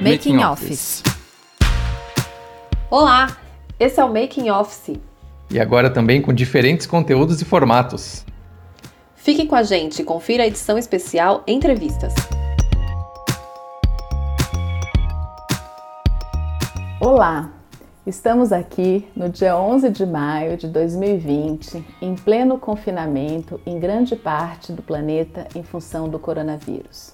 Making Office. Olá, esse é o Making Office. E agora também com diferentes conteúdos e formatos. Fique com a gente e confira a edição especial Entrevistas. Olá, estamos aqui no dia 11 de maio de 2020, em pleno confinamento em grande parte do planeta em função do coronavírus.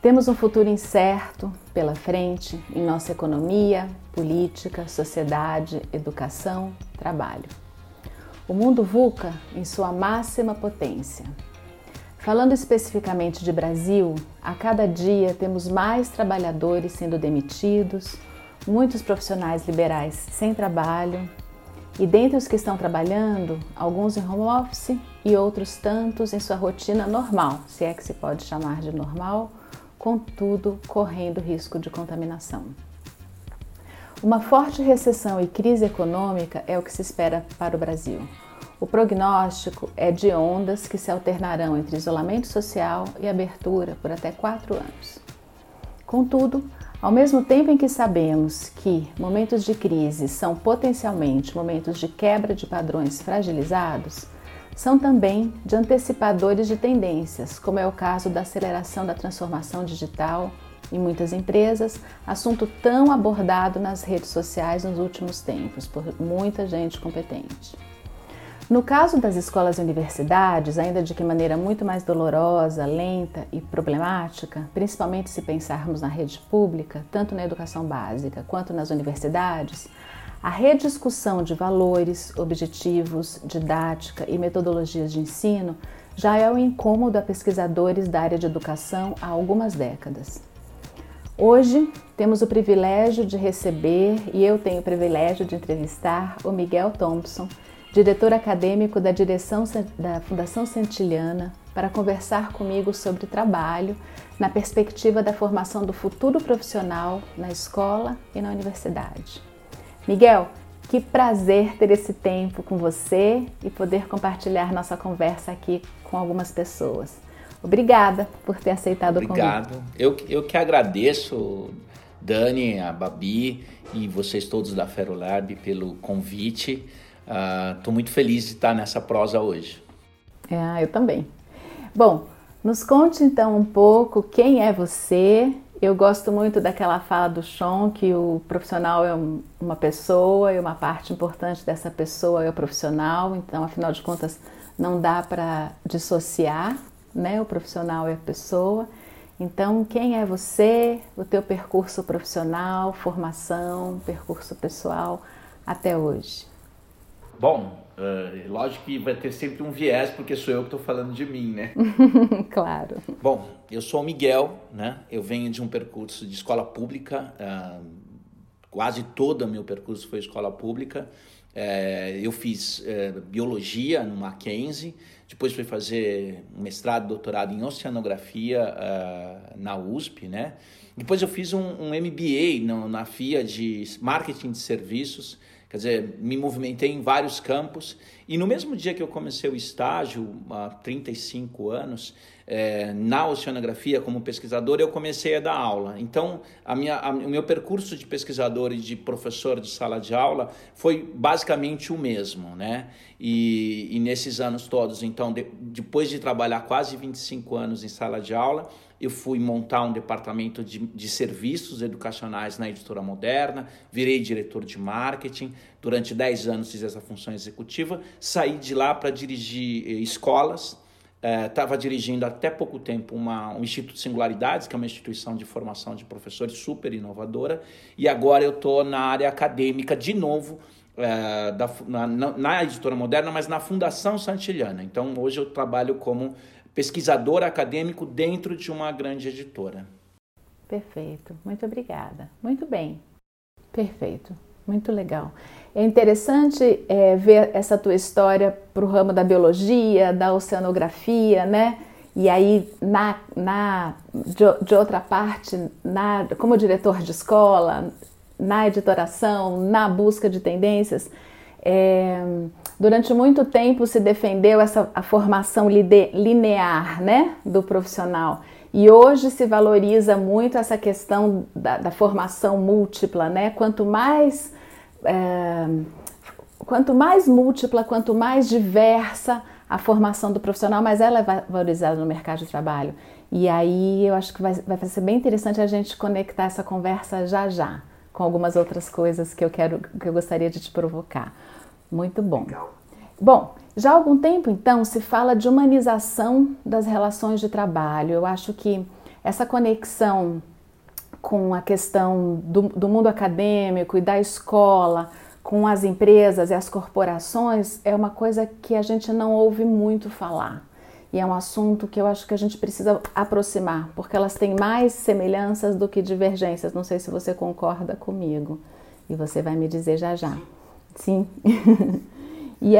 Temos um futuro incerto pela frente em nossa economia, política, sociedade, educação, trabalho. O mundo VUCA em sua máxima potência. Falando especificamente de Brasil, a cada dia temos mais trabalhadores sendo demitidos, muitos profissionais liberais sem trabalho, e dentre os que estão trabalhando, alguns em home office e outros tantos em sua rotina normal, se é que se pode chamar de normal, contudo correndo risco de contaminação. Uma forte recessão e crise econômica é o que se espera para o Brasil. O prognóstico é de ondas que se alternarão entre isolamento social e abertura por até quatro anos. Contudo, ao mesmo tempo em que sabemos que momentos de crise são potencialmente momentos de quebra de padrões fragilizados, são também de antecipadores de tendências, como é o caso da aceleração da transformação digital em muitas empresas, assunto tão abordado nas redes sociais nos últimos tempos por muita gente competente. No caso das escolas e universidades, ainda de que maneira muito mais dolorosa, lenta e problemática, principalmente se pensarmos na rede pública, tanto na educação básica quanto nas universidades, a rediscussão de valores, objetivos, didática e metodologias de ensino já é um incômodo a pesquisadores da área de educação há algumas décadas. Hoje temos o privilégio de receber, e eu tenho o privilégio de entrevistar, o Miguel Thompson, diretor acadêmico da direção da Fundação Centilhana, para conversar comigo sobre trabalho na perspectiva da formação do futuro profissional na escola e na universidade. Miguel, que prazer ter esse tempo com você e poder compartilhar nossa conversa aqui com algumas pessoas. Obrigada por ter aceitado Obrigado. o convite. Eu, eu que agradeço, Dani, a Babi e vocês todos da Ferolab pelo convite. Estou uh, muito feliz de estar nessa prosa hoje. É, eu também. Bom, nos conte então um pouco quem é você eu gosto muito daquela fala do Sean que o profissional é uma pessoa e uma parte importante dessa pessoa é o profissional, então afinal de contas não dá para dissociar, né? O profissional é a pessoa. Então, quem é você, o teu percurso profissional, formação, percurso pessoal até hoje? Bom, Uh, lógico que vai ter sempre um viés, porque sou eu que estou falando de mim, né? claro. Bom, eu sou o Miguel, né? Eu venho de um percurso de escola pública, uh, quase todo o meu percurso foi escola pública. Uh, eu fiz biologia no Mackenzie, depois fui fazer mestrado, doutorado em oceanografia na USP, né? Depois eu fiz um, um MBA no, na FIA de marketing de serviços, Quer dizer, me movimentei em vários campos e no mesmo dia que eu comecei o estágio, há 35 anos, é, na oceanografia como pesquisador, eu comecei a dar aula. Então, a minha, a, o meu percurso de pesquisador e de professor de sala de aula foi basicamente o mesmo, né? E, e nesses anos todos, então, de, depois de trabalhar quase 25 anos em sala de aula, eu fui montar um departamento de, de serviços educacionais na editora moderna, virei diretor de marketing, durante 10 anos fiz essa função executiva, saí de lá para dirigir eh, escolas, estava eh, dirigindo até pouco tempo uma, um Instituto Singularidades, que é uma instituição de formação de professores super inovadora, e agora eu estou na área acadêmica de novo, é, da, na, na, editora moderna, mas na Fundação Santilhana. Então hoje eu trabalho como pesquisador acadêmico dentro de uma grande editora. Perfeito, muito obrigada. Muito bem, perfeito, muito legal. É interessante é, ver essa tua história para o ramo da biologia, da oceanografia, né? E aí, na, na, de, de outra parte, na, como diretor de escola, na editoração, na busca de tendências, É, durante muito tempo se defendeu essa a formação linear né, do profissional. E hoje se valoriza muito essa questão da, da formação múltipla, né? Quanto mais, é, quanto mais múltipla, quanto mais diversa a formação do profissional, mais ela é valorizada no mercado de trabalho. E aí eu acho que vai, vai ser bem interessante a gente conectar essa conversa já já com algumas outras coisas que eu quero que eu gostaria de te provocar. Muito bom. Legal. Bom, já há algum tempo então se fala de humanização das relações de trabalho. Eu acho que essa conexão com a questão do, do mundo acadêmico e da escola, com as empresas e as corporações, é uma coisa que a gente não ouve muito falar. E é um assunto que eu acho que a gente precisa aproximar, porque elas têm mais semelhanças do que divergências. Não sei se você concorda comigo. E você vai me dizer já já. Sim. e,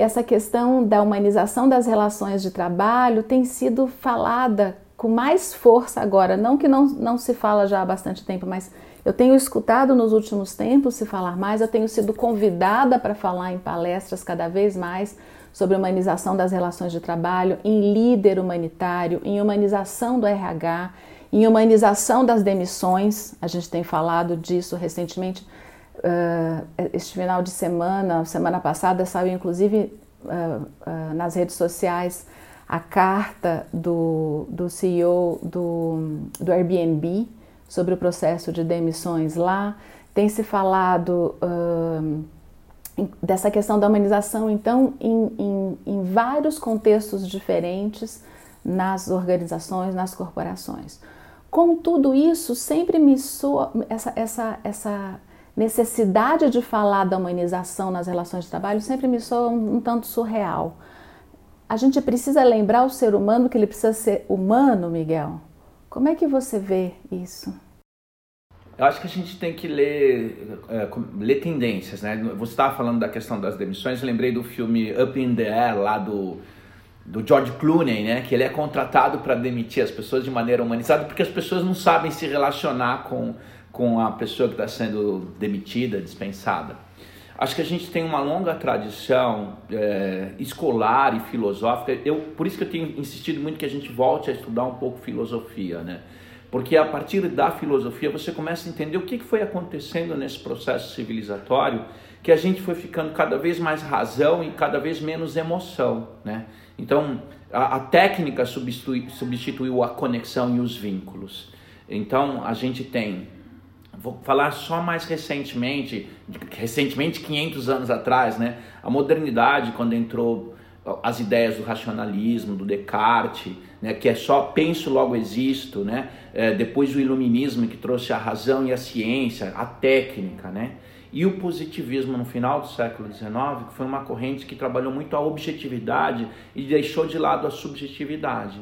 essa questão da humanização das relações de trabalho tem sido falada com mais força agora. Não que não, não se fala já há bastante tempo, mas eu tenho escutado nos últimos tempos se falar mais, eu tenho sido convidada para falar em palestras cada vez mais sobre humanização das relações de trabalho, em líder humanitário, em humanização do RH, em humanização das demissões. A gente tem falado disso recentemente. Uh, este final de semana, semana passada, saiu inclusive uh, uh, nas redes sociais a carta do, do CEO do, do Airbnb sobre o processo de demissões lá. Tem se falado dessa questão da humanização, então, em, em, em vários contextos diferentes nas organizações, nas corporações. Com tudo isso, sempre me soa essa, essa, essa necessidade de falar da humanização nas relações de trabalho sempre me soa um, um tanto surreal. A gente precisa lembrar o ser humano que ele precisa ser humano, Miguel. Como é que você vê isso? Eu acho que a gente tem que ler, é, ler tendências, né? Você estava falando da questão das demissões, lembrei do filme Up in the Air, lá do, do George Clooney, né? Que ele é contratado para demitir as pessoas de maneira humanizada, porque as pessoas não sabem se relacionar com, com a pessoa que está sendo demitida, dispensada. Acho que a gente tem uma longa tradição é, escolar e filosófica. Eu, por isso que eu tenho insistido muito que a gente volte a estudar um pouco filosofia, né? Porque a partir da filosofia você começa a entender o que foi acontecendo nesse processo civilizatório, que a gente foi ficando cada vez mais razão e cada vez menos emoção, né? Então, a, a técnica substitui, substituiu a conexão e os vínculos. Então, a gente tem vou falar só mais recentemente, recentemente 500 anos atrás, né? A modernidade quando entrou as ideias do racionalismo, do Descartes, né, que é só penso logo existo, né? É, depois o iluminismo que trouxe a razão e a ciência, a técnica, né? E o positivismo no final do século XIX, que foi uma corrente que trabalhou muito a objetividade e deixou de lado a subjetividade.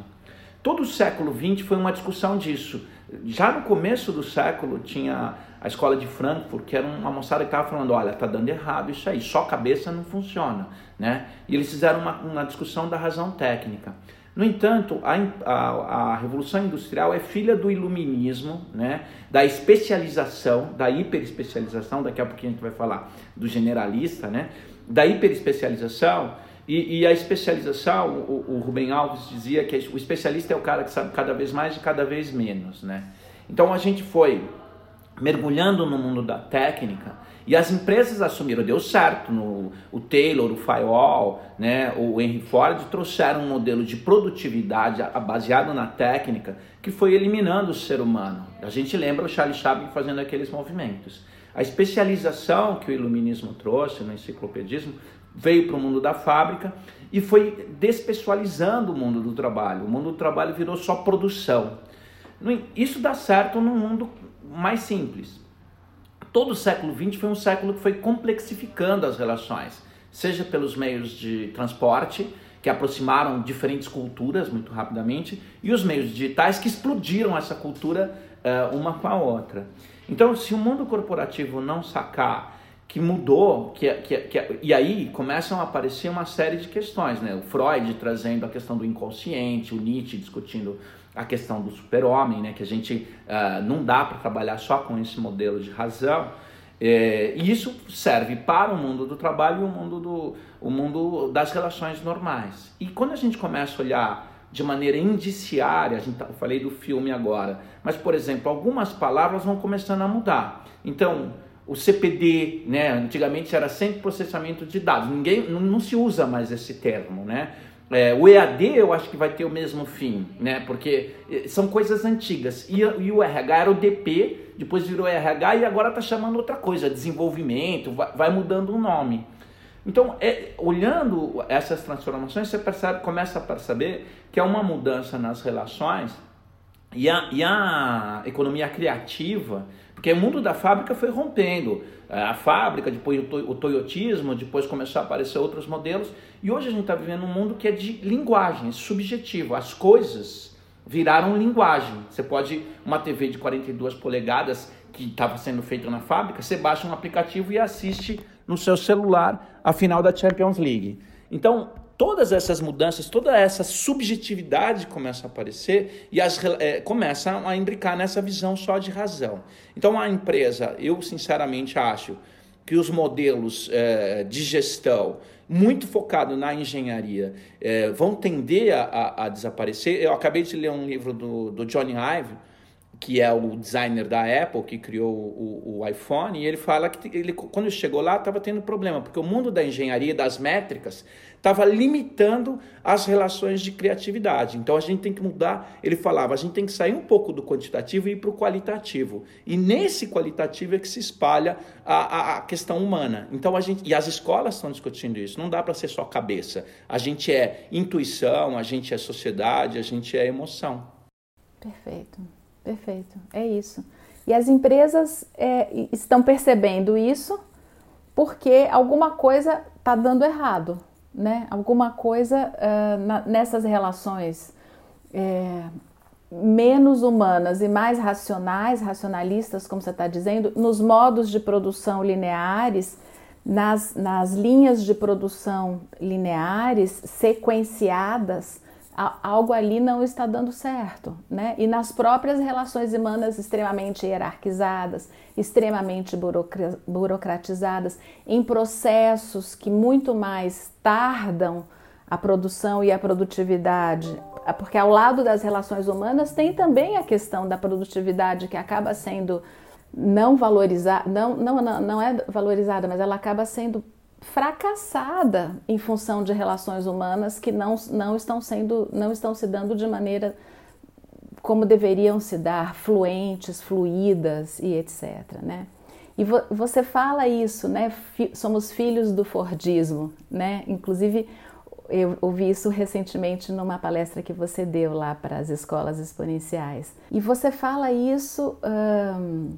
Todo o século XX foi uma discussão disso. Já no começo do século tinha a escola de Frankfurt, que era uma moçada que estava falando, olha, está dando errado isso aí, só cabeça não funciona, né? E eles fizeram uma, uma discussão da razão técnica. No entanto, a, a, a, Revolução Industrial é filha do iluminismo, né? da especialização, da hiperespecialização, daqui a pouquinho a gente vai falar do generalista, né? da hiperespecialização, e, e a especialização, o, o Rubem Alves dizia que o especialista é o cara que sabe cada vez mais e cada vez menos. Né? Então a gente foi mergulhando no mundo da técnica e as empresas assumiram, deu certo, no, o Taylor, o Firewall, né, o Henry Ford trouxeram um modelo de produtividade baseado na técnica que foi eliminando o ser humano. A gente lembra o Charles Chaplin fazendo aqueles movimentos. A especialização que o iluminismo trouxe no enciclopedismo veio para o mundo da fábrica e foi despessoalizando o mundo do trabalho. O mundo do trabalho virou só produção. Isso dá certo no mundo mais simples. Todo o século XX foi um século que foi complexificando as relações, seja pelos meios de transporte, que aproximaram diferentes culturas muito rapidamente, e os meios digitais que explodiram essa cultura uh, uma com a outra. Então, se o mundo corporativo não sacar que mudou, que, que, que, e aí começam a aparecer uma série de questões, né? O Freud trazendo a questão do inconsciente, o Nietzsche discutindo a questão do super-homem, né, que a gente uh, não dá para trabalhar só com esse modelo de razão, É, e isso serve para o mundo do trabalho e o mundo, do, o mundo das relações normais. E quando a gente começa a olhar de maneira indiciária, a gente, tá, eu falei do filme agora, mas, por exemplo, algumas palavras vão começando a mudar. Então, o CPD, né, antigamente era sempre processamento de dados, ninguém não, não se usa mais esse termo, né? É, o EAD eu acho que vai ter o mesmo fim, né? Porque eh, são coisas antigas. E, e o RH era o DP, depois virou RH e agora está chamando outra coisa, desenvolvimento, vai, vai mudando o nome. Então, é, olhando essas transformações, você percebe, começa a perceber que é uma mudança nas relações e a, e a economia criativa, porque o mundo da fábrica foi rompendo. É, a fábrica, depois o toyotismo, depois começou a aparecer outros modelos. E hoje a gente está vivendo um mundo que é de linguagem, subjetivo. As coisas viraram linguagem. Você pode, uma TV de 42 polegadas que estava sendo feita na fábrica, você baixa um aplicativo e assiste no seu celular a final da Champions League. Então, todas essas mudanças, toda essa subjetividade começa a aparecer e as, é, começa a imbricar nessa visão só de razão. Então, a empresa, eu sinceramente acho que os modelos é, de gestão muito focado na engenharia é, vão tender a, a, a, desaparecer. Eu acabei de ler um livro do, do Johnny Ive, que é o designer da Apple, que criou o, o iPhone, e ele fala que ele, quando chegou lá estava tendo problema, porque o mundo da engenharia, das métricas, estava limitando as relações de criatividade. Então a gente tem que mudar. Ele falava, a gente tem que sair um pouco do quantitativo e ir para o qualitativo. E nesse qualitativo é que se espalha a, a, a, questão humana. Então a gente e as escolas estão discutindo isso. Não dá para ser só cabeça. A gente é intuição, a gente é sociedade, a gente é emoção. Perfeito. Perfeito, é isso. E as empresas é, estão percebendo isso porque alguma coisa está dando errado, né? Alguma coisa uh, na, nessas relações é, menos humanas e mais racionais, racionalistas, como você está dizendo, nos modos de produção lineares, nas, nas linhas de produção lineares, sequenciadas, algo ali não está dando certo, né? E nas próprias relações humanas extremamente hierarquizadas, extremamente burocratizadas, em processos que muito mais tardam a produção e a produtividade, porque ao lado das relações humanas tem também a questão da produtividade que acaba sendo não valorizada, não, não, não é valorizada, mas ela acaba sendo fracassada em função de relações humanas que não, não, estão sendo, não estão se dando de maneira como deveriam se dar, fluentes, fluídas e etc. Né? E vo, você fala isso, né? Fi, somos filhos do Fordismo, né? Inclusive, eu ouvi isso recentemente numa palestra que você deu lá para as escolas exponenciais. E você fala isso. Hum,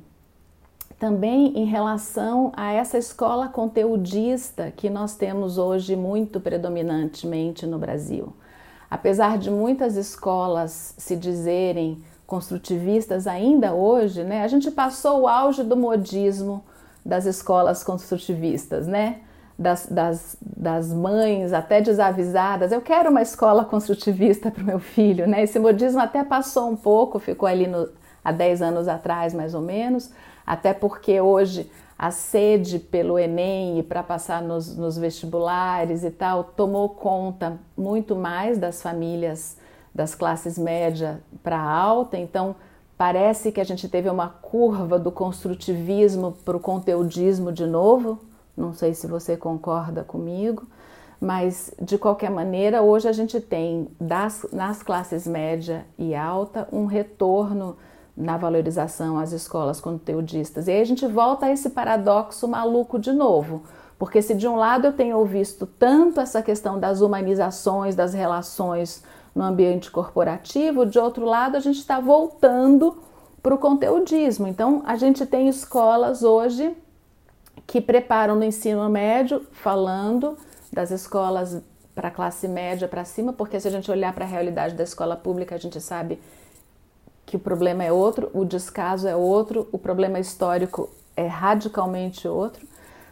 também em relação a essa escola conteudista que nós temos hoje muito predominantemente no Brasil. Apesar de muitas escolas se dizerem construtivistas ainda hoje, né, a gente passou o auge do modismo das escolas construtivistas, né? Das, das, das mães até desavisadas, eu quero uma escola construtivista para o meu filho, né? Esse modismo até passou um pouco, ficou ali no, há 10 anos atrás, mais ou menos, até porque hoje a sede pelo Enem e para passar nos, nos, vestibulares e tal tomou conta muito mais das famílias das classes média para alta, então parece que a gente teve uma curva do construtivismo para o conteudismo de novo. Não sei se você concorda comigo, mas de qualquer maneira, hoje a gente tem das, nas classes média e alta um retorno na valorização às escolas conteudistas. E aí a gente volta a esse paradoxo maluco de novo. Porque se de um lado eu tenho visto tanto essa questão das humanizações, das relações no ambiente corporativo, de outro lado a gente está voltando para o conteudismo. Então a gente tem escolas hoje que preparam no ensino médio, falando das escolas para classe média para cima, porque se a gente olhar para a realidade da escola pública, a gente sabe que o problema é outro, o descaso é outro, o problema histórico é radicalmente outro,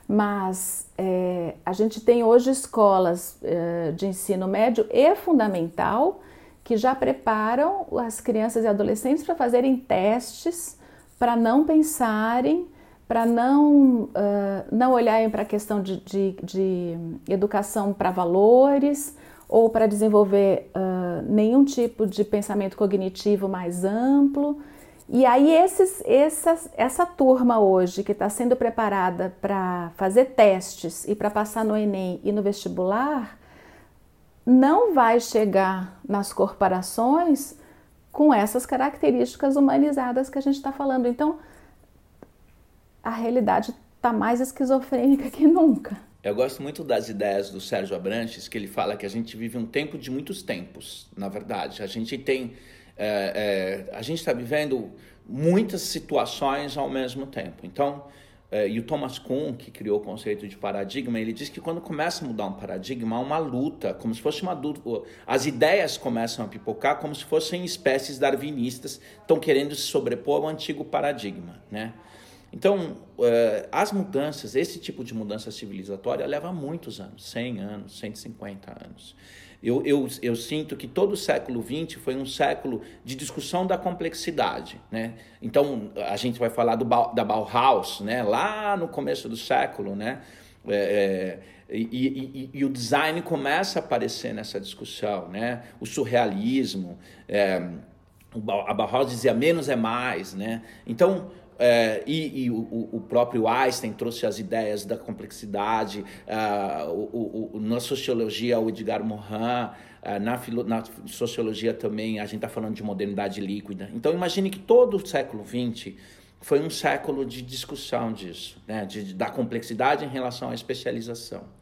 mas é, a gente tem hoje escolas é, de ensino médio e fundamental que já preparam as crianças e adolescentes para fazerem testes, para não pensarem para não, uh, não olharem para a questão de, de, de educação para valores ou para desenvolver uh, nenhum tipo de pensamento cognitivo mais amplo. E aí esses, essas, essa turma hoje que está sendo preparada para fazer testes e para passar no Enem e no vestibular, não vai chegar nas corporações com essas características humanizadas que a gente está falando. Então, a realidade está mais esquizofrênica que nunca. Eu gosto muito das ideias do Sérgio Abrantes, que ele fala que a gente vive um tempo de muitos tempos, na verdade. A gente tem. É, é, a gente está vivendo muitas situações ao mesmo tempo. Então, é, e o Thomas Kuhn, que criou o conceito de paradigma, ele diz que quando começa a mudar um paradigma, há uma luta, como se fosse uma as ideias começam a pipocar como se fossem espécies darwinistas, estão querendo se sobrepor ao antigo paradigma, né? Então, uh, as mudanças, esse tipo de mudança civilizatória leva muitos anos 100 anos, 150 anos. Eu, eu, eu sinto que todo o século XX foi um século de discussão da complexidade. Né? Então, a gente vai falar do, da Bauhaus, né? lá no começo do século. Né? É, é, e, e, e, o design começa a aparecer nessa discussão. Né? O surrealismo. É, a Bauhaus dizia menos é mais. Né? Então, é, e, e o, o, próprio Einstein trouxe as ideias da complexidade, uh, o, o, na sociologia o Edgar Morin, uh, na, filo, na, sociologia também a gente está falando de modernidade líquida. Então imagine que todo o século XX foi um século de discussão disso, né, de, da complexidade em relação à especialização.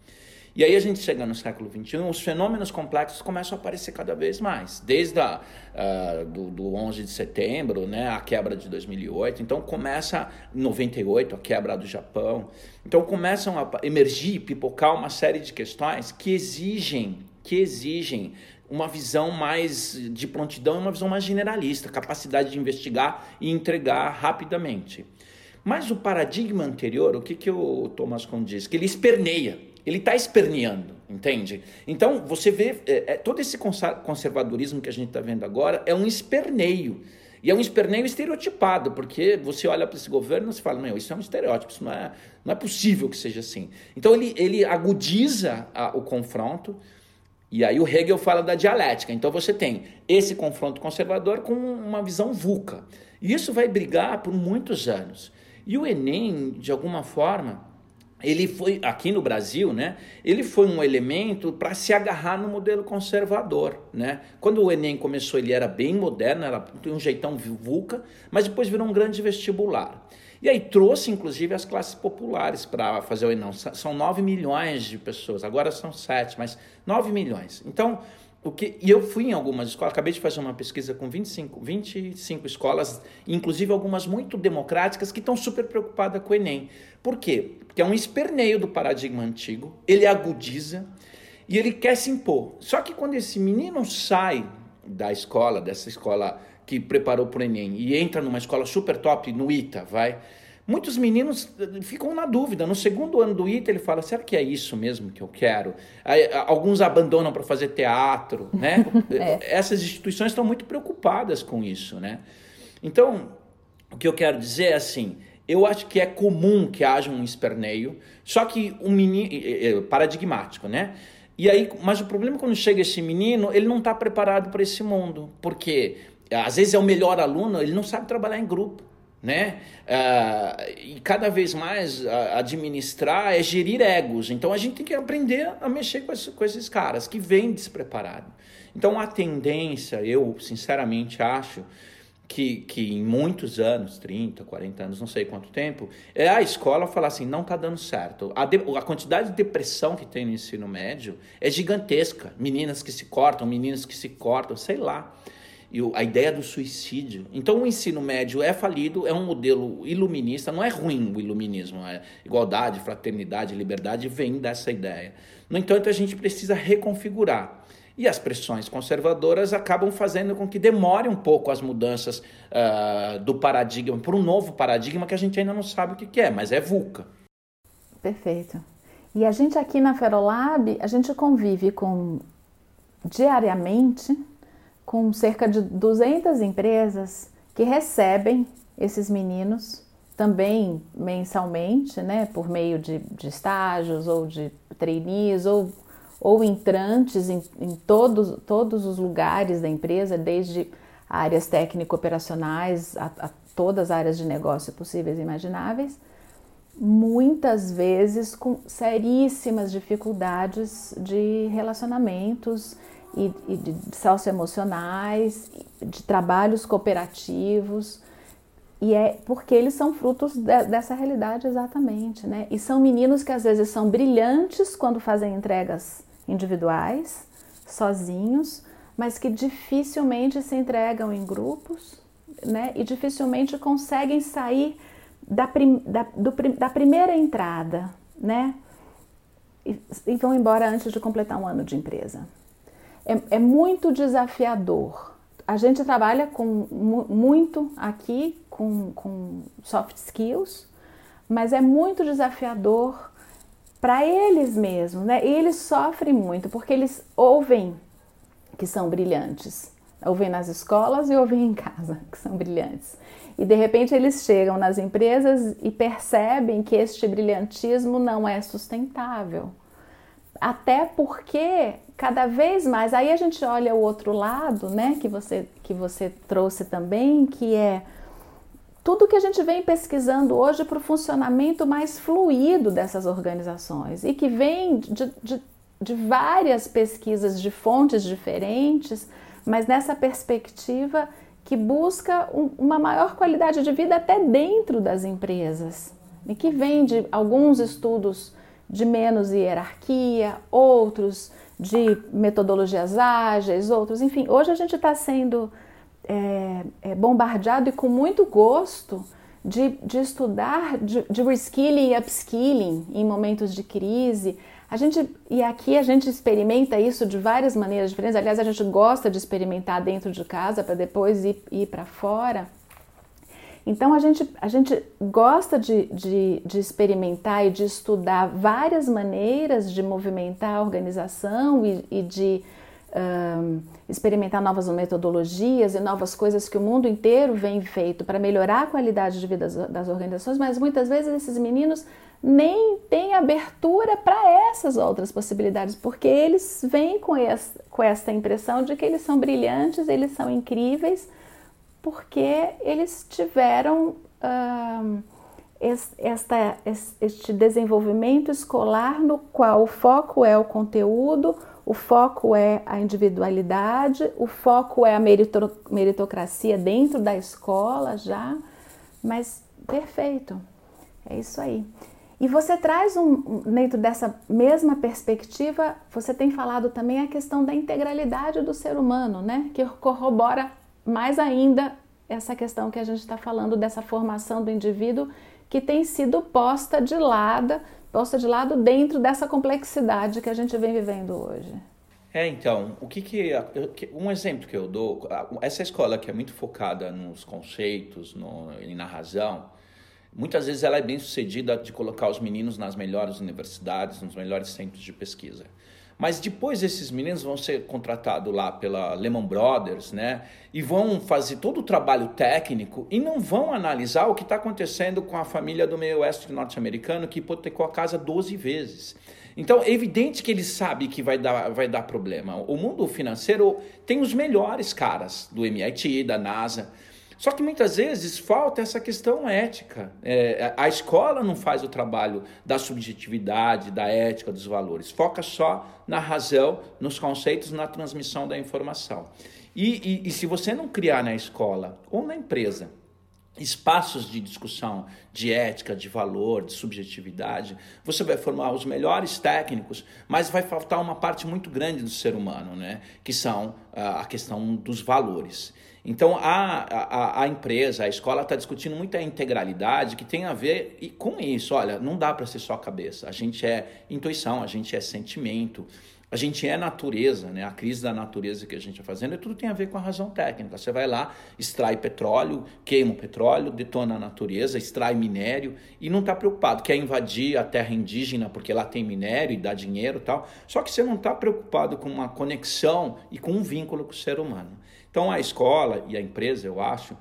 E aí a gente chega no século XXI, os fenômenos complexos começam a aparecer cada vez mais, desde a, uh, do, do 11 de setembro, né, a quebra de 2008, então começa em 98 a quebra do Japão, então começam a emergir, pipocar uma série de questões que exigem, que exigem uma visão mais de prontidão uma visão mais generalista, capacidade de investigar e entregar rapidamente. Mas o paradigma anterior, o que, que o Thomas Kuhn diz? Que ele esperneia ele está esperneando, entende? Então, você vê, é, é, todo esse conservadorismo que a gente está vendo agora é um esperneio. E é um esperneio estereotipado, porque você olha para esse governo e fala, meu, isso é um estereótipo, isso não é, não é possível que seja assim. Então, ele, ele agudiza a, o confronto, e aí o Hegel fala da dialética. Então, você tem esse confronto conservador com uma visão VUCA. E isso vai brigar por muitos anos. E o Enem, de alguma forma, ele foi, aqui no Brasil, né, ele foi um elemento para se agarrar no modelo conservador. Né? Quando o Enem começou, ele era bem moderno, era um jeitão vulca, mas depois virou um grande vestibular. E aí trouxe, inclusive, as classes populares para fazer o Enem. São 9 milhões de pessoas, agora são 7, mas 9 milhões. Então, o que, e eu fui em algumas escolas, acabei de fazer uma pesquisa com 25, 25 escolas, inclusive algumas muito democráticas, que estão super preocupadas com o Enem. Por quê? Porque é um esperneio do paradigma antigo, ele agudiza e ele quer se impor. Só que quando esse menino sai da escola, dessa escola que preparou para o Enem, e entra numa escola super top, no ITA, vai Muitos meninos eh, ficam na dúvida. No segundo ano do ITA, ele fala: será que é isso mesmo que eu quero? Aí, alguns abandonam para fazer teatro. Né? é. Essas instituições estão muito preocupadas com isso. Né? Então, o que eu quero dizer é assim: eu acho que é comum que haja um esperneio, só que um menino. paradigmático, né? E aí, mas o problema é quando chega esse menino, ele não está preparado para esse mundo. Porque às vezes é o melhor aluno, ele não sabe trabalhar em grupo né? Uh, e cada vez mais uh, administrar é gerir egos. Então a gente tem que aprender a mexer com, esse, com esses caras que vêm despreparados. Então a tendência, eu sinceramente acho que, que em muitos anos, 30, 40 anos, não sei quanto tempo, é a escola falar assim, não está dando certo. A, de, a quantidade de depressão que tem no ensino médio é gigantesca. Meninas que se cortam, meninas que se cortam, sei lá e a ideia do suicídio. Então, o ensino médio é falido, é um modelo iluminista, não é ruim o iluminismo, é igualdade, fraternidade, liberdade vem dessa ideia. No entanto, a gente precisa reconfigurar. E as pressões conservadoras acabam fazendo com que demore um pouco as mudanças uh, do paradigma para um novo paradigma que a gente ainda não sabe o que, é, mas é VUCA. Perfeito. E a gente aqui na Ferolab, a gente convive com diariamente com cerca de 200 empresas que recebem esses meninos também mensalmente, né, por meio de, de estágios ou de trainees ou, ou entrantes em, em todos, todos os lugares da empresa, desde áreas técnico-operacionais a, a todas as áreas de negócio possíveis e imagináveis, muitas vezes com seríssimas dificuldades de relacionamentos e, e de socioemocionais, de trabalhos cooperativos. E é porque eles são frutos de, dessa realidade exatamente, né? E são meninos que às vezes são brilhantes quando fazem entregas individuais, sozinhos, mas que dificilmente se entregam em grupos, né? E dificilmente conseguem sair da, prim, da, do, da primeira entrada, né? E, e, vão embora antes de completar um ano de empresa. É, é muito desafiador. A gente trabalha com muito aqui com, com soft skills, mas é muito desafiador para eles mesmos, né? E eles sofrem muito porque eles ouvem que são brilhantes, ouvem nas escolas e ouvem em casa que são brilhantes. E de repente eles chegam nas empresas e percebem que este brilhantismo não é sustentável. Até porque cada vez mais, aí a gente olha o outro lado, né, que você que você trouxe também, que é tudo que a gente vem pesquisando hoje para o funcionamento mais fluido dessas organizações e que vem de, de, de várias pesquisas de fontes diferentes, mas nessa perspectiva que busca um, uma maior qualidade de vida até dentro das empresas e que vem de alguns estudos de menos hierarquia, outros de metodologias ágeis, outros, enfim, hoje a gente está sendo é, é, bombardeado e com muito gosto de, de estudar de, de reskilling e upskilling em momentos de crise. A gente, e aqui a gente experimenta isso de várias maneiras diferentes. Aliás, a gente gosta de experimentar dentro de casa para depois ir, ir para fora. Então a gente, a gente gosta de, de, de, experimentar e de estudar várias maneiras de movimentar a organização e, e de um, experimentar novas metodologias e novas coisas que o mundo inteiro vem feito para melhorar a qualidade de vida das, das organizações, mas muitas vezes esses meninos nem têm abertura para essas outras possibilidades, porque eles vêm com, esse, com essa impressão de que eles são brilhantes, eles são incríveis, porque eles tiveram um, esta, este desenvolvimento escolar no qual o foco é o conteúdo, o foco é a individualidade, o foco é a meritocracia dentro da escola já, mas perfeito, é isso aí. E você traz um, dentro dessa mesma perspectiva, você tem falado também a questão da integralidade do ser humano, né? Que corrobora mais ainda essa questão que a gente está falando dessa formação do indivíduo que tem sido posta de lado posta de lado dentro dessa complexidade que a gente vem vivendo hoje. É, então, o que que um exemplo que eu dou, essa escola que é muito focada nos conceitos no, na razão, muitas vezes ela é bem sucedida de colocar os meninos nas melhores universidades, nos melhores centros de pesquisa. Mas depois esses meninos vão ser contratados lá pela Lehman Brothers, né? E vão fazer todo o trabalho técnico e não vão analisar o que está acontecendo com a família do meio oeste norte-americano que hipotecou a casa 12 vezes. Então, é evidente que ele sabe que vai dar, vai dar problema. O mundo financeiro tem os melhores caras do MIT, da NASA. Só que muitas vezes falta essa questão ética. É, a escola não faz o trabalho da subjetividade, da ética, dos valores. Foca só na razão, nos conceitos, na transmissão da informação. E, e, e se você não criar na escola ou na empresa espaços de discussão de ética, de valor, de subjetividade, você vai formar os melhores técnicos, mas vai faltar uma parte muito grande do ser humano, né? que são ah, a questão dos valores. Então a, a, a empresa, a escola está discutindo muito a integralidade que tem a ver com isso. Olha, não dá para ser só cabeça. A gente é intuição, a gente é sentimento, a gente é natureza, né? A crise da natureza que a gente está fazendo e tudo tem a ver com a razão técnica. Você vai lá, extrai petróleo, queima o petróleo, detona a natureza, extrai minério e não está preocupado. Quer invadir a terra indígena porque lá tem minério e dá dinheiro e tal. Só que você não está preocupado com uma conexão e com um vínculo com o ser humano. Então a escola e a empresa, eu acho,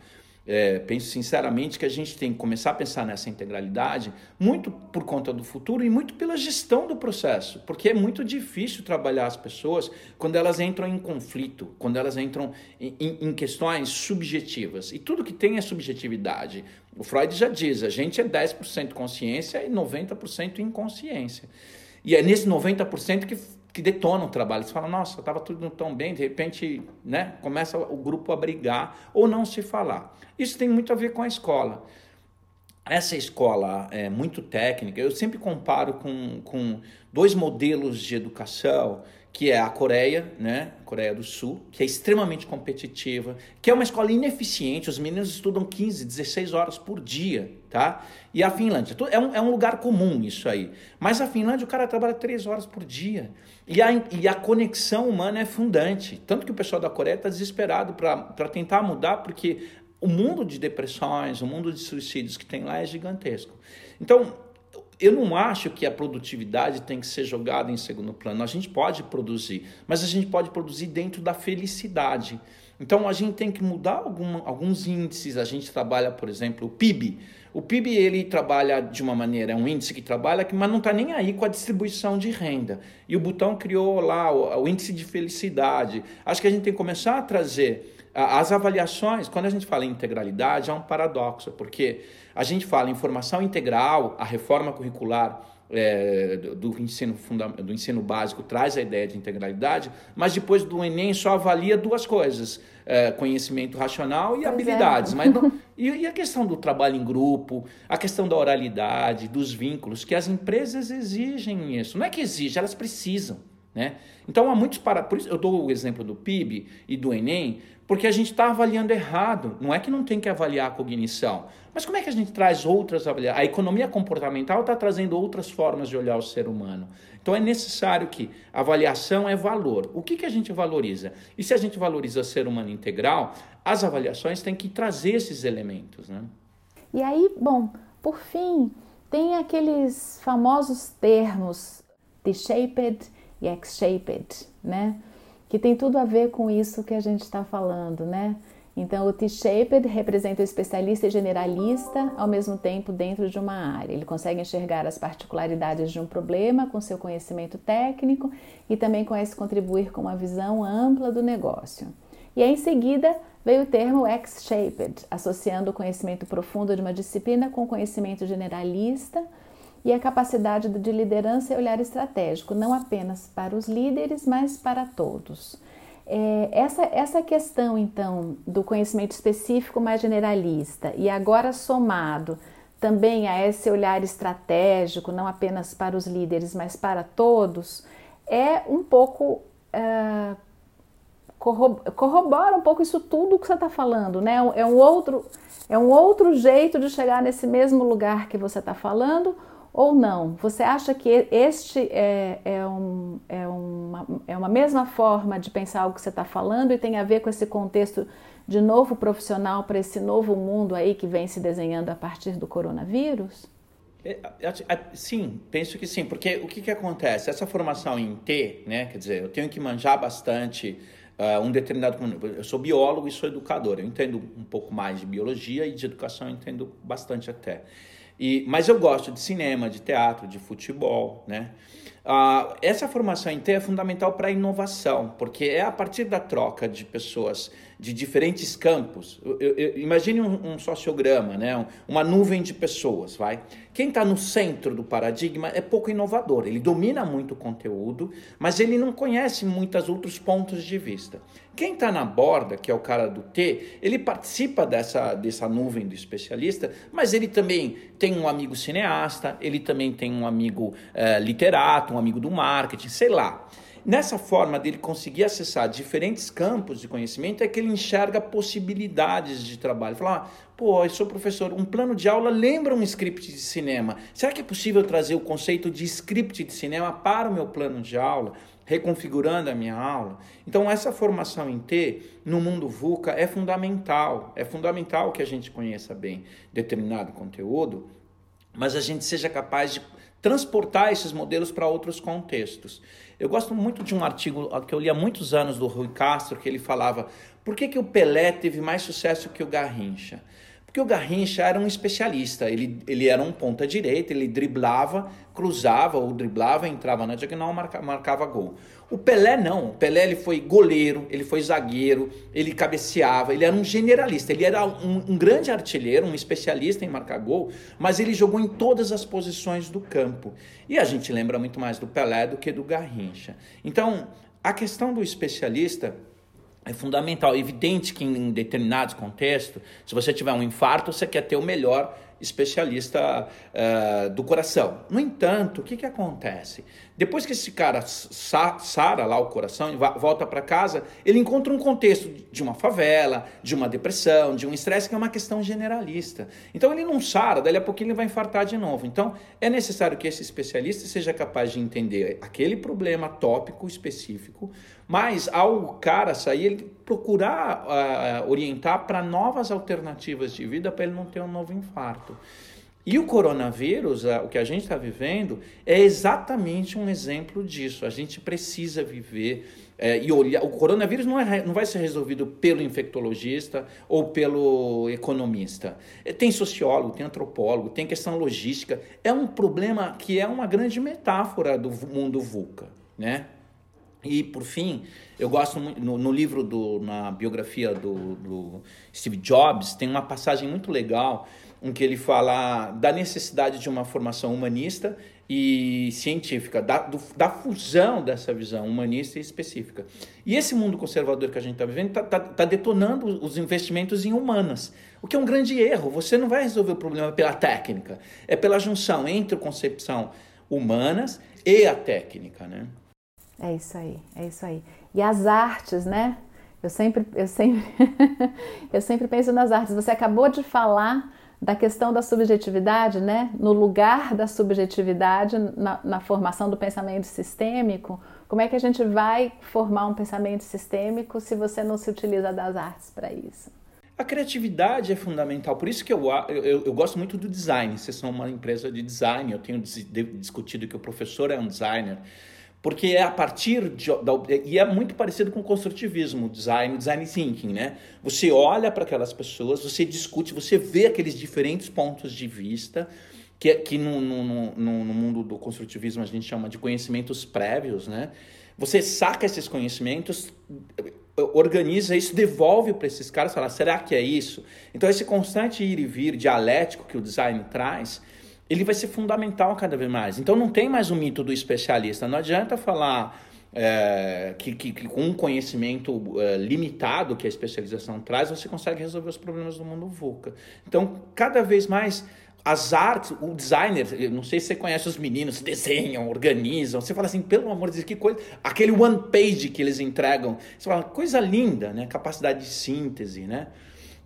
é, penso sinceramente que a gente tem que começar a pensar nessa integralidade muito por conta do futuro e muito pela gestão do processo, porque é muito difícil trabalhar as pessoas quando elas entram em conflito, quando elas entram em, em, em questões subjetivas. E tudo que tem é subjetividade. O Freud já diz: a gente é 10% consciência e 90% inconsciência. E é nesse 90% que que detonam o trabalho. Você fala, nossa, estava tudo tão bem, de repente né, começa o grupo a brigar ou não se falar. Isso tem muito a ver com a escola. Essa escola é muito técnica, eu sempre comparo com, com dois modelos de educação que é a Coreia, né? Coreia do Sul, que é extremamente competitiva, que é uma escola ineficiente, os meninos estudam 15, 16 horas por dia, tá? E a Finlândia, é um, é um lugar comum isso aí. Mas a Finlândia, o cara trabalha 3 horas por dia. E a, e a conexão humana é fundante. Tanto que o pessoal da Coreia está desesperado para tentar mudar, porque o mundo de depressões, o mundo de suicídios que tem lá é gigantesco. Então, eu não acho que a produtividade tem que ser jogada em segundo plano. A gente pode produzir, mas a gente pode produzir dentro da felicidade. Então a gente tem que mudar algum, alguns índices. A gente trabalha, por exemplo, o PIB. O PIB ele trabalha de uma maneira, é um índice que trabalha, mas não está nem aí com a distribuição de renda. E o Butão criou lá o, o índice de felicidade. Acho que a gente tem que começar a trazer as avaliações, quando a gente fala em integralidade, é um paradoxo, porque a gente fala em formação integral, a reforma curricular é, do, ensino do ensino básico traz a ideia de integralidade, mas depois do Enem só avalia duas coisas: é, conhecimento racional e pois é. habilidades. É. Mas não, e, e, a questão do trabalho em grupo, a questão da oralidade, dos vínculos, que as empresas exigem isso. Não é que exigem, elas precisam. Né? Então há muitos para. Por isso eu dou o exemplo do PIB e do Enem, porque a gente está avaliando errado. Não é que não tem que avaliar a cognição, mas como é que a gente traz outras avaliações? A economia comportamental está trazendo outras formas de olhar o ser humano. Então é necessário que avaliação é valor. O que, que a gente valoriza? E se a gente valoriza o ser humano integral, as avaliações têm que trazer esses elementos. Né? E aí, bom, por fim, tem aqueles famosos termos T-shaped e X-shaped, né? Que tem tudo a ver com isso que a gente está falando, né? Então, o T-shaped representa o especialista e generalista ao mesmo tempo dentro de uma área. Ele consegue enxergar as particularidades de um problema com seu conhecimento técnico e também conhece contribuir com uma visão ampla do negócio. E aí, em seguida, veio o termo X-shaped, associando o conhecimento profundo de uma disciplina com o conhecimento generalista e a capacidade de liderança e olhar estratégico, não apenas para os líderes, mas para todos. É, essa, essa questão, então, do conhecimento específico mais generalista e agora somado também a esse olhar estratégico, não apenas para os líderes, mas para todos, é um pouco. Uh, corrobora um pouco isso tudo que você está falando, né? É um, outro, é um outro jeito de chegar nesse mesmo lugar que você está falando, ou não? Você acha que este é, é, um, é, uma, é uma mesma forma de pensar o que você está falando e tem a ver com esse contexto de novo profissional para esse novo mundo aí que vem se desenhando a partir do coronavírus? É, sim, penso que sim, porque o que, que acontece? Essa formação em T, né, quer dizer, eu tenho que manjar bastante uh, um determinado. Eu sou biólogo e sou educador, eu entendo um pouco mais de biologia e de educação, eu entendo bastante até. E, mas eu gosto de cinema, de teatro, de futebol, né? Ah, essa formação T é fundamental para a inovação, porque é a partir da troca de pessoas de diferentes campos. Eu, eu, imagine um, um, sociograma, né? uma nuvem de pessoas, vai. Quem está no centro do paradigma é pouco inovador. Ele domina muito o conteúdo, mas ele não conhece muitos outros pontos de vista. Quem está na borda, que é o cara do T, ele participa dessa, dessa nuvem do especialista, mas ele também tem um amigo cineasta, ele também tem um amigo uh, literato, um amigo do marketing, sei lá. Nessa forma dele conseguir acessar diferentes campos de conhecimento é que ele enxerga possibilidades de trabalho. Fala, ah, pô, eu sou professor, um plano de aula lembra um script de cinema. Será que é possível trazer o conceito de script de cinema para o meu plano de aula? reconfigurando a minha aula. Então, essa formação em T, no mundo VUCA, é fundamental. É fundamental que a gente conheça bem determinado conteúdo, mas a gente seja capaz de transportar esses modelos para outros contextos. Eu gosto muito de um artigo que eu li há muitos anos do Rui Castro, que ele falava Por que, que o Pelé teve mais sucesso que o Garrincha? Porque o Garrincha era um especialista, ele, ele era um ponta direita, ele driblava, cruzava ou driblava, entrava na diagonal, marca, marcava gol. O Pelé não, o Pelé ele foi goleiro, ele foi zagueiro, ele cabeceava, ele era um generalista, ele era um, um grande artilheiro, um especialista em marcar gol, mas ele jogou em todas as posições do campo. E a gente lembra muito mais do Pelé do que do Garrincha. Então, a questão do especialista é fundamental. É evidente que em determinados contextos, se você tiver um infarto, você quer ter o melhor especialista uh, do coração. No entanto, o que, que acontece? Depois que esse cara sara lá o coração e volta para casa, ele encontra um contexto de uma favela, de uma depressão, de um estresse que é uma questão generalista. Então ele não sara, dali a pouquinho ele vai infartar de novo. Então é necessário que esse especialista seja capaz de entender aquele problema tópico específico, mas ao cara sair, ele procurar uh, orientar para novas alternativas de vida para ele não ter um novo infarto. E o coronavírus, o que a gente está vivendo, é exatamente um exemplo disso. A gente precisa viver é, e olhar. O coronavírus não, é, não vai ser resolvido pelo infectologista ou pelo economista. É, tem sociólogo, tem antropólogo, tem questão logística. É um problema que é uma grande metáfora do mundo VUCA, né? E, por fim, eu gosto no, no livro, do, na biografia do, do Steve Jobs, tem uma passagem muito legal em que ele fala da necessidade de uma formação humanista e científica, da, do, da fusão dessa visão humanista e específica. E esse mundo conservador que a gente está vivendo está tá, tá detonando os investimentos em humanas, o que é um grande erro. Você não vai resolver o problema pela técnica, é pela junção entre a concepção humanas e a técnica, né? É isso aí, é isso aí. E as artes, né? Eu sempre, eu sempre, eu sempre penso nas artes. Você acabou de falar da questão da subjetividade, né? No lugar da subjetividade na, na, formação do pensamento sistêmico, como é que a gente vai formar um pensamento sistêmico se você não se utiliza das artes para isso? A criatividade é fundamental, por isso que eu, eu, eu, gosto muito do design. Vocês são uma empresa de design, eu tenho discutido que o professor é um designer porque é a partir de, da, e é muito parecido com o construtivismo, design, design thinking, né? Você olha para aquelas pessoas, você discute, você vê aqueles diferentes pontos de vista que, que no, no, no, no mundo do construtivismo a gente chama de conhecimentos prévios, né? Você saca esses conhecimentos, organiza isso, devolve para esses caras, fala, será que é isso? Então esse constante ir e vir dialético que o design traz ele vai ser fundamental cada vez mais. Então não tem mais o mito do especialista. Não adianta falar é, que, que, que, com um conhecimento é, limitado que a especialização traz, você consegue resolver os problemas do mundo VUCA. Então, cada vez mais as artes, o designer, não sei se você conhece os meninos, desenham, organizam, você fala assim, pelo amor de Deus, que coisa, aquele one page que eles entregam, você fala, coisa linda, né? Capacidade de síntese, né?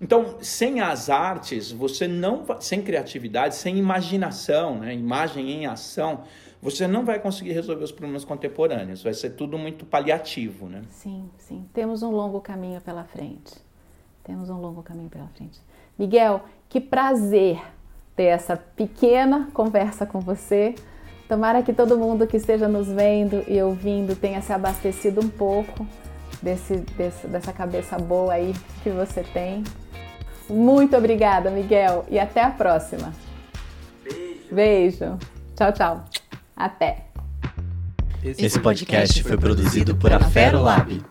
Então, sem as artes, você não sem criatividade, sem imaginação, né? imagem em ação, você não vai conseguir resolver os problemas contemporâneos. Vai ser tudo muito paliativo, né? Sim, sim. Temos um longo caminho pela frente. Temos um longo caminho pela frente. Miguel, que prazer ter essa pequena conversa com você. Tomara que todo mundo que esteja nos vendo e ouvindo tenha se abastecido um pouco desse, desse, dessa cabeça boa aí que você tem. Muito obrigada, Miguel, e até a próxima. Beijo. Beijo. Tchau, tchau. Até. Esse podcast foi produzido por Afero Lab.